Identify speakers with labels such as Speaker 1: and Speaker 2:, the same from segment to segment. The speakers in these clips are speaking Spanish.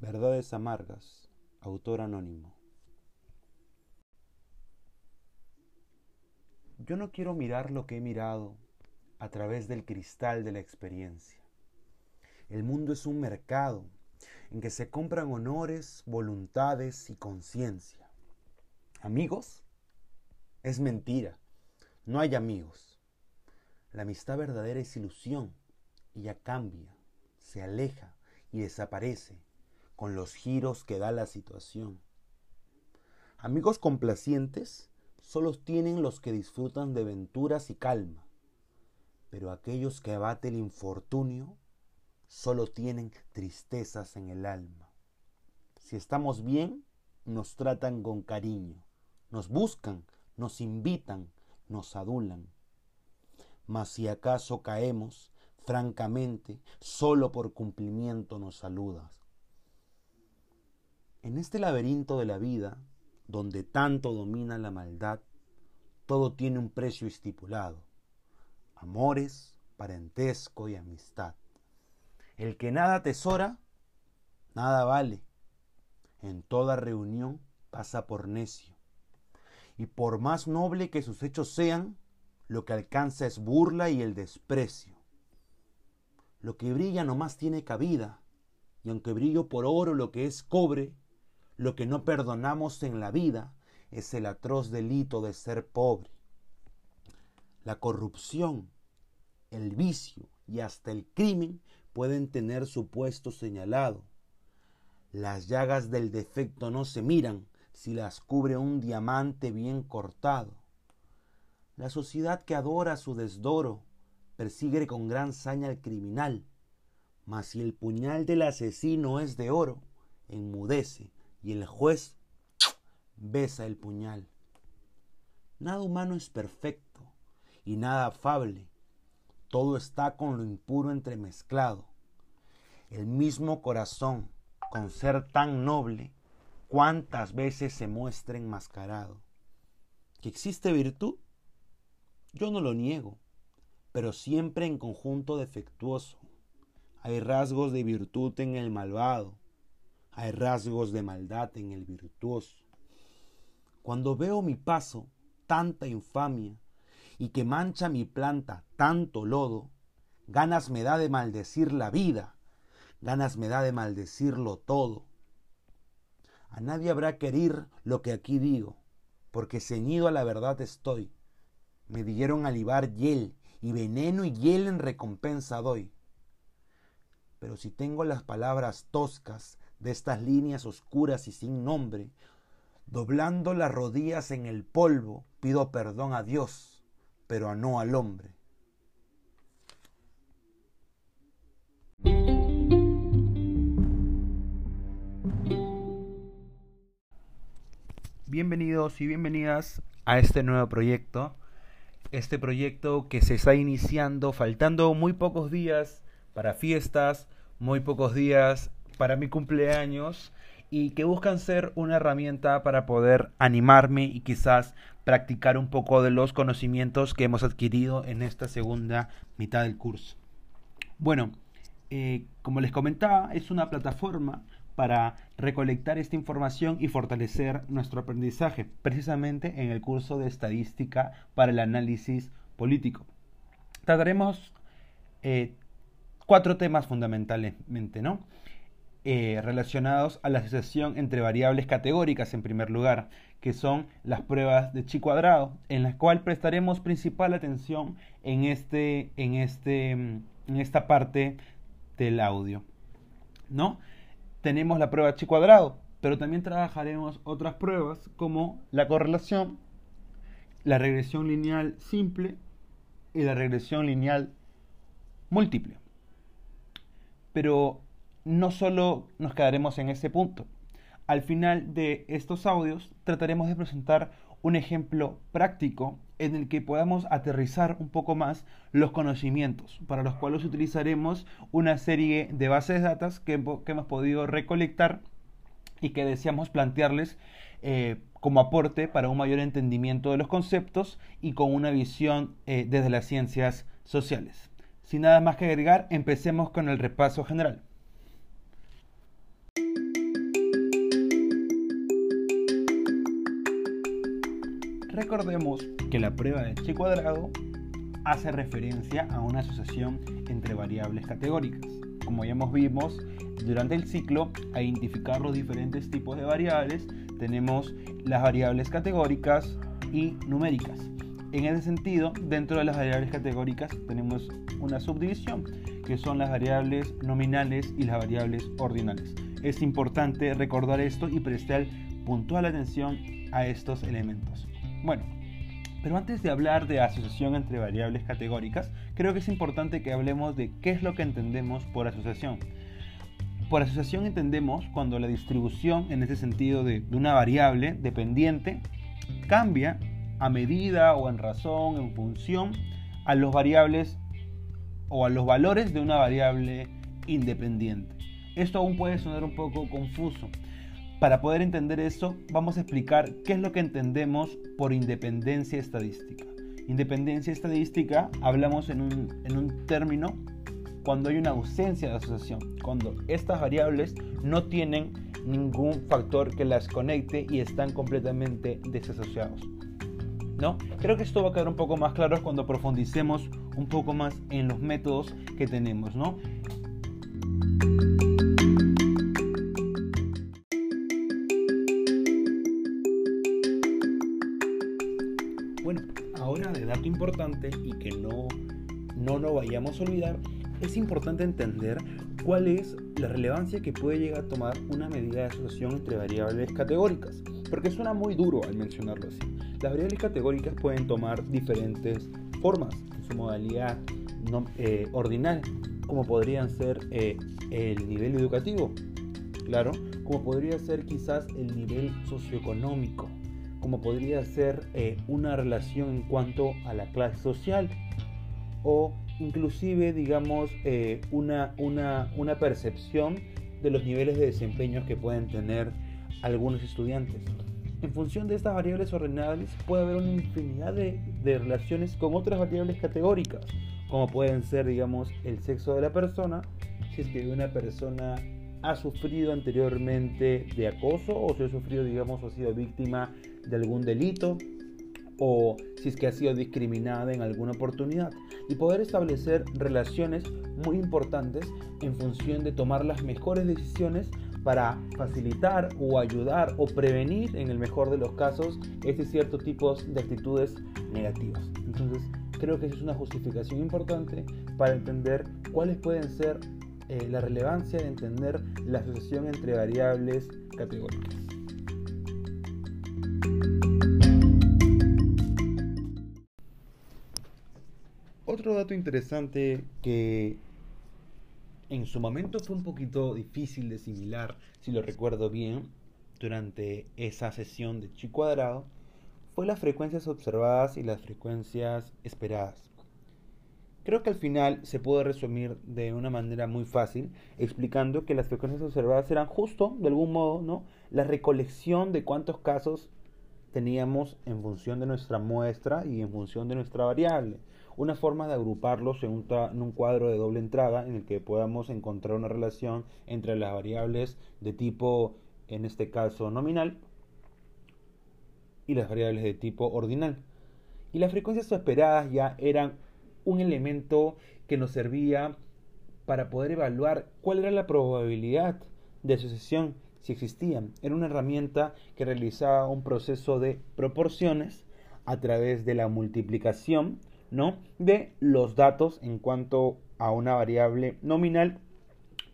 Speaker 1: Verdades Amargas, autor anónimo. Yo no quiero mirar lo que he mirado a través del cristal de la experiencia. El mundo es un mercado en que se compran honores, voluntades y conciencia. ¿Amigos? Es mentira. No hay amigos. La amistad verdadera es ilusión. Ella cambia, se aleja y desaparece con los giros que da la situación. Amigos complacientes solo tienen los que disfrutan de venturas y calma, pero aquellos que abate el infortunio solo tienen tristezas en el alma. Si estamos bien, nos tratan con cariño, nos buscan, nos invitan, nos adulan. Mas si acaso caemos, francamente, solo por cumplimiento nos saludas. En este laberinto de la vida, donde tanto domina la maldad, todo tiene un precio estipulado. Amores, parentesco y amistad. El que nada atesora, nada vale. En toda reunión pasa por necio. Y por más noble que sus hechos sean, lo que alcanza es burla y el desprecio. Lo que brilla no más tiene cabida, y aunque brillo por oro lo que es cobre, lo que no perdonamos en la vida es el atroz delito de ser pobre. La corrupción, el vicio y hasta el crimen pueden tener su puesto señalado. Las llagas del defecto no se miran si las cubre un diamante bien cortado. La sociedad que adora su desdoro persigue con gran saña al criminal, mas si el puñal del asesino es de oro, enmudece y el juez besa el puñal. Nada humano es perfecto y nada afable. Todo está con lo impuro entremezclado. El mismo corazón, con ser tan noble, cuántas veces se muestra enmascarado. ¿Que existe virtud? Yo no lo niego, pero siempre en conjunto defectuoso. Hay rasgos de virtud en el malvado, hay rasgos de maldad en el virtuoso. Cuando veo mi paso tanta infamia y que mancha mi planta tanto lodo, ganas me da de maldecir la vida, ganas me da de maldecirlo todo. A nadie habrá que lo que aquí digo, porque ceñido a la verdad estoy. Me dieron alivar hiel y veneno y hiel en recompensa doy. Pero si tengo las palabras toscas de estas líneas oscuras y sin nombre, doblando las rodillas en el polvo, pido perdón a Dios, pero no al hombre. Bienvenidos y bienvenidas a este nuevo proyecto. Este proyecto que se está iniciando faltando muy pocos días para fiestas, muy pocos días para mi cumpleaños y que buscan ser una herramienta para poder animarme y quizás practicar un poco de los conocimientos que hemos adquirido en esta segunda mitad del curso. Bueno, eh, como les comentaba, es una plataforma para recolectar esta información y fortalecer nuestro aprendizaje, precisamente en el curso de estadística para el análisis político. Trataremos eh, cuatro temas fundamentalmente, ¿no? Eh, relacionados a la asociación entre variables categóricas en primer lugar, que son las pruebas de chi cuadrado, en las cuales prestaremos principal atención en, este, en, este, en esta parte del audio. ¿no? Tenemos la prueba chi cuadrado, pero también trabajaremos otras pruebas como la correlación, la regresión lineal simple y la regresión lineal múltiple. Pero no solo nos quedaremos en ese punto. Al final de estos audios trataremos de presentar un ejemplo práctico en el que podamos aterrizar un poco más los conocimientos, para los cuales utilizaremos una serie de bases de datos que, hemos podido recolectar y que deseamos plantearles eh, como aporte para un mayor entendimiento de los conceptos y con una visión eh, desde las ciencias sociales. Sin nada más que agregar, empecemos con el repaso general. Recordemos que la prueba de chi cuadrado hace referencia a una asociación entre variables categóricas. Como ya hemos vimos durante el ciclo, a identificar los diferentes tipos de variables, tenemos las variables categóricas y numéricas. En ese sentido, dentro de las variables categóricas tenemos una subdivisión, que son las variables nominales y las variables ordinales. Es importante recordar esto y prestar puntual atención a estos elementos. Bueno, pero antes de hablar de asociación entre variables categóricas, creo que es importante que hablemos de qué es lo que entendemos por asociación. Por asociación entendemos cuando la distribución, en ese sentido de, una variable dependiente, cambia a medida o en razón, en función a los variables o a los valores de una variable independiente. Esto aún puede sonar un poco confuso, para poder entender eso, vamos a explicar qué es lo que entendemos por independencia estadística. Independencia estadística hablamos en un, término cuando hay una ausencia de asociación, cuando estas variables no tienen ningún factor que las conecte y están completamente desasociados. ¿No? Creo que esto va a quedar un poco más claro cuando profundicemos un poco más en los métodos que tenemos, ¿no? A olvidar, es importante entender cuál es la relevancia que puede llegar a tomar una medida de asociación entre variables categóricas, porque suena muy duro al mencionarlo así. Las variables categóricas pueden tomar diferentes formas en su modalidad no, eh, ordinal, como podrían ser eh, el nivel educativo, claro, como podría ser quizás el nivel socioeconómico, como podría ser eh, una relación en cuanto a la clase social o inclusive digamos eh, una, una, una, percepción de los niveles de desempeño que pueden tener algunos estudiantes. En función de estas variables ordenables puede haber una infinidad de, de relaciones con otras variables categóricas, como pueden ser digamos el sexo de la persona, si es que una persona ha sufrido anteriormente de acoso o si ha sufrido, digamos, o ha sido víctima de algún delito o si es que ha sido discriminada en alguna oportunidad y poder establecer relaciones muy importantes en función de tomar las mejores decisiones para facilitar o ayudar o prevenir en el mejor de los casos ese cierto tipo de actitudes negativas. Entonces creo que es una justificación importante para entender cuáles pueden ser eh, la relevancia de entender la asociación entre variables categóricas. Dato interesante que en su momento fue un poquito difícil de asimilar, si lo recuerdo bien, durante esa sesión de chi cuadrado, fue las frecuencias observadas y las frecuencias esperadas. Creo que al final se puede resumir de una manera muy fácil, explicando que las frecuencias observadas eran justo, de algún modo, ¿no? la recolección de cuántos casos teníamos en función de nuestra muestra y en función de nuestra variable. Una forma de agruparlos en un, en un, cuadro de doble entrada en el que podamos encontrar una relación entre las variables de tipo, en este caso, nominal y las variables de tipo ordinal. Y las frecuencias esperadas ya eran un elemento que nos servía para poder evaluar cuál era la probabilidad de asociación si existía. Era una herramienta que realizaba un proceso de proporciones a través de la multiplicación ¿no? de los datos en cuanto a una variable nominal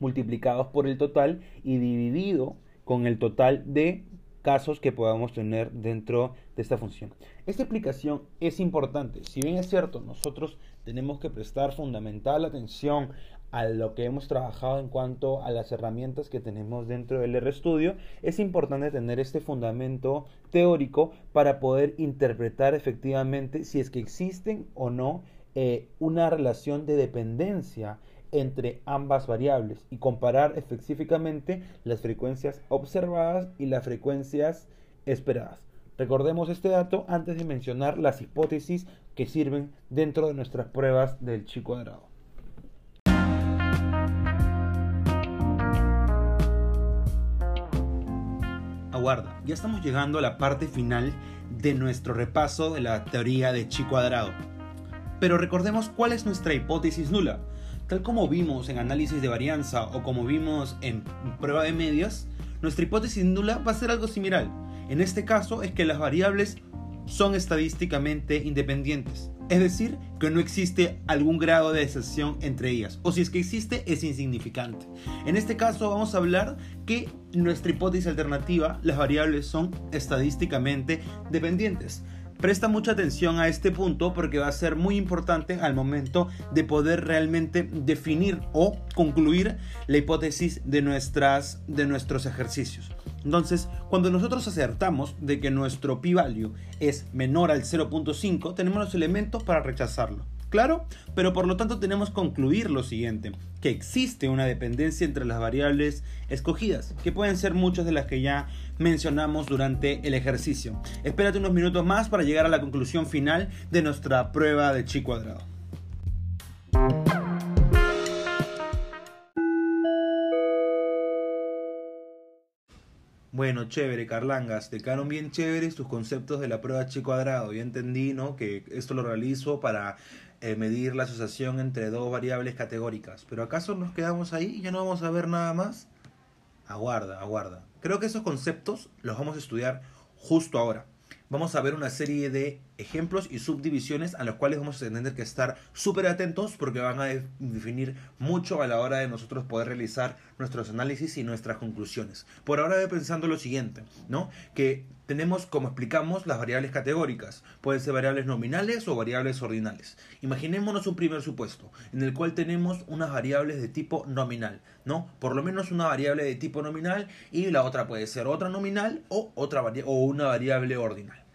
Speaker 1: multiplicados por el total y dividido con el total de casos que podamos tener dentro de esta función. Esta explicación es importante. Si bien es cierto, nosotros tenemos que prestar fundamental atención a lo que hemos trabajado en cuanto a las herramientas que tenemos dentro del RStudio, es importante tener este fundamento teórico para poder interpretar efectivamente si es que existen o no eh, una relación de dependencia entre ambas variables y comparar específicamente las frecuencias observadas y las frecuencias esperadas. Recordemos este dato antes de mencionar las hipótesis que sirven dentro de nuestras pruebas del chi cuadrado. Aguarda, ya estamos llegando a la parte final de nuestro repaso de la teoría de chi cuadrado. Pero recordemos cuál es nuestra hipótesis nula. Tal como vimos en análisis de varianza o como vimos en prueba de medias, nuestra hipótesis nula va a ser algo similar. En este caso es que las variables son estadísticamente independientes. Es decir, que no existe algún grado de excepción entre ellas, o si es que existe, es insignificante. En este caso vamos a hablar que nuestra hipótesis alternativa, las variables son estadísticamente dependientes. Presta mucha atención a este punto porque va a ser muy importante al momento de poder realmente definir o concluir la hipótesis de, nuestras, de nuestros ejercicios. Entonces, cuando nosotros acertamos de que nuestro p-value es menor al 0.5, tenemos los elementos para rechazarlo. ¿Claro? Pero por lo tanto tenemos que concluir lo siguiente, que existe una dependencia entre las variables escogidas, que pueden ser muchas de las que ya mencionamos durante el ejercicio. Espérate unos minutos más para llegar a la conclusión final de nuestra prueba de chi cuadrado. Bueno, chévere, Carlangas, te quedaron bien chéveres tus conceptos de la prueba chi cuadrado. Yo entendí, ¿no? Que esto lo realizo para eh, medir la asociación entre dos variables categóricas. Pero ¿acaso nos quedamos ahí y ya no vamos a ver nada más? Aguarda, aguarda. Creo que esos conceptos los vamos a estudiar justo ahora vamos a ver una serie de ejemplos y subdivisiones a los cuales vamos a tener que estar súper atentos porque van a definir mucho a la hora de nosotros poder realizar nuestros análisis y nuestras conclusiones. Por ahora voy pensando lo siguiente, ¿no? Que tenemos, como explicamos, las variables categóricas. Pueden ser variables nominales o variables ordinales. Imaginémonos un primer supuesto, en el cual tenemos unas variables de tipo nominal, ¿no? Por lo menos una variable de tipo nominal y la otra puede ser otra nominal o, otra o una variable ordinal.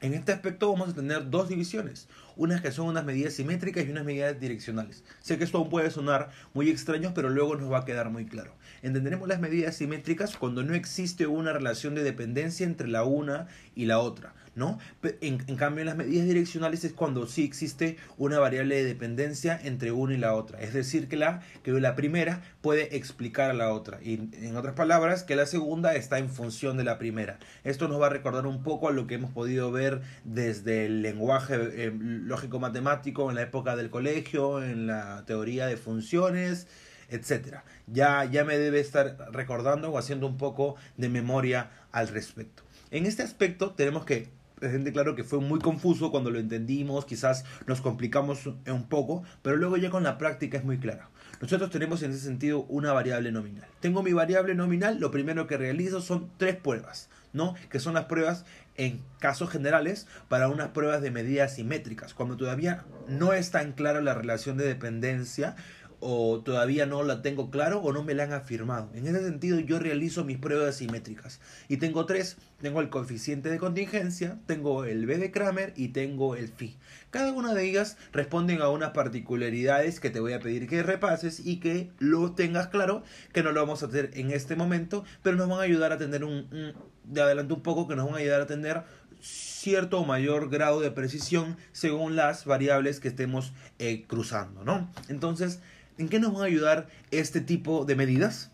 Speaker 1: En este aspecto vamos a tener dos divisiones, unas que son unas medidas simétricas y unas medidas direccionales. Sé que esto aún puede sonar muy extraño, pero luego nos va a quedar muy claro. Entenderemos las medidas simétricas cuando no existe una relación de dependencia entre la una y la otra. ¿No? En, cambio, en las medidas direccionales es cuando sí existe una variable de dependencia entre una y la otra. Es decir, que la, que la primera puede explicar a la otra. Y en otras palabras, que la segunda está en función de la primera. Esto nos va a recordar un poco a lo que hemos podido ver desde el lenguaje eh, lógico-matemático en la época del colegio, en la teoría de funciones etcétera. Ya, ya me debe estar recordando o haciendo un poco de memoria al respecto. En este aspecto tenemos que gente claro que fue muy confuso cuando lo entendimos, quizás nos complicamos un poco, pero luego ya con la práctica es muy claro. Nosotros tenemos en ese sentido una variable nominal. Tengo mi variable nominal, lo primero que realizo son tres pruebas, ¿no? Que son las pruebas en casos generales para unas pruebas de medidas simétricas, cuando todavía no está en clara la relación de dependencia o todavía no la tengo claro o no me la han afirmado. En ese sentido yo realizo mis pruebas simétricas y tengo tres, tengo el coeficiente de contingencia, tengo el B de Kramer y tengo el phi. Cada una de ellas responden a unas particularidades que te voy a pedir que repases y que lo tengas claro, que no lo vamos a hacer en este momento, pero nos van a ayudar a tener un, de adelanto un poco, que nos van a ayudar a tener cierto o mayor grado de precisión según las variables que estemos eh, cruzando, ¿no? Entonces, ¿En qué nos van a ayudar este tipo de medidas?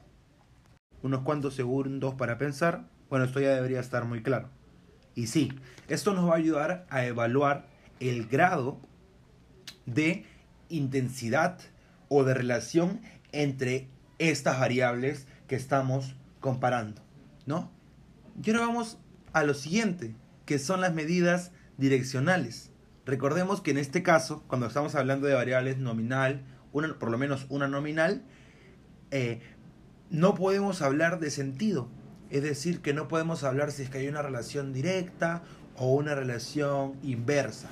Speaker 1: Unos cuantos segundos para pensar. Bueno, esto ya debería estar muy claro. Y sí, esto nos va a ayudar a evaluar el grado de intensidad o de relación entre estas variables que estamos comparando, ¿no? Y ahora vamos a lo siguiente, que son las medidas direccionales. Recordemos que en este caso, cuando estamos hablando de variables nominal, por lo menos una nominal, eh, no podemos hablar de sentido. Es decir, que no podemos hablar si es que hay una relación directa o una relación inversa.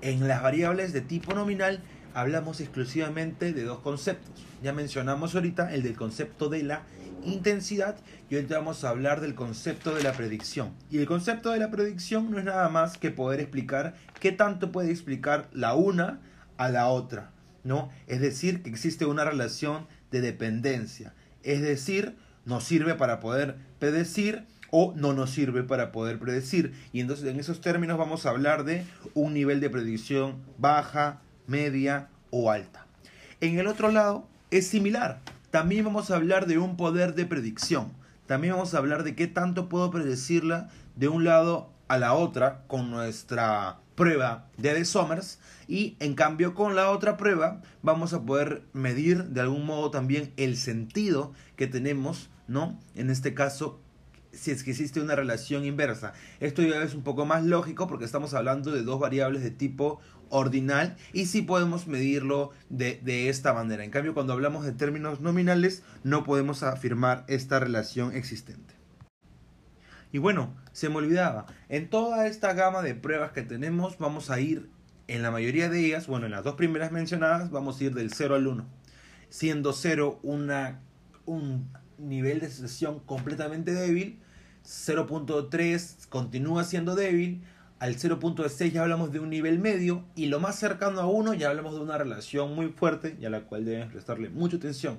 Speaker 1: En las variables de tipo nominal hablamos exclusivamente de dos conceptos. Ya mencionamos ahorita el del concepto de la intensidad y hoy vamos a hablar del concepto de la predicción. Y el concepto de la predicción no es nada más que poder explicar qué tanto puede explicar la una a la otra. ¿No? Es decir, que existe una relación de dependencia. Es decir, nos sirve para poder predecir o no nos sirve para poder predecir. Y entonces en esos términos vamos a hablar de un nivel de predicción baja, media o alta. En el otro lado es similar. También vamos a hablar de un poder de predicción. También vamos a hablar de qué tanto puedo predecirla de un lado a la otra con nuestra prueba de De Somers y en cambio con la otra prueba vamos a poder medir de algún modo también el sentido que tenemos, ¿no? En este caso si es que existe una relación inversa. Esto ya es un poco más lógico porque estamos hablando de dos variables de tipo ordinal y sí podemos medirlo de, de, esta manera. En cambio, cuando hablamos de términos nominales, no podemos afirmar esta relación existente. Y bueno, se me olvidaba, en toda esta gama de pruebas que tenemos, vamos a ir, en la mayoría de ellas, bueno, en las dos primeras mencionadas, vamos a ir del 0 al 1, siendo 0 una, un nivel de sesión completamente débil, 0.3 continúa siendo débil, al 0.6 ya hablamos de un nivel medio y lo más cercano a 1 ya hablamos de una relación muy fuerte y a la cual deben prestarle mucha atención.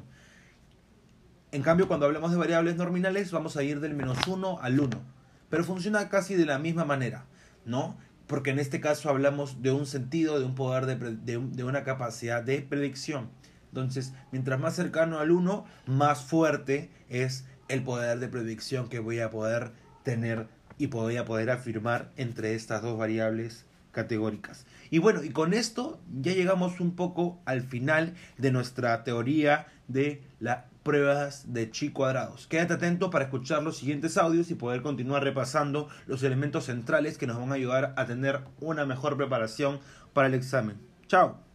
Speaker 1: En cambio, cuando hablamos de variables nominales vamos a ir del menos 1 al 1, pero funciona casi de la misma manera, ¿no? Porque en este caso hablamos de un sentido, de un poder, de, de, una capacidad de predicción. Entonces, mientras más cercano al 1, más fuerte es el poder de predicción que voy a poder tener y voy a poder afirmar entre estas dos variables categóricas. Y bueno, y con esto ya llegamos un poco al final de nuestra teoría de las pruebas de chi cuadrados. Quédate atento para escuchar los siguientes audios y poder continuar repasando los elementos centrales que nos van a ayudar a tener una mejor preparación para el examen. Chao.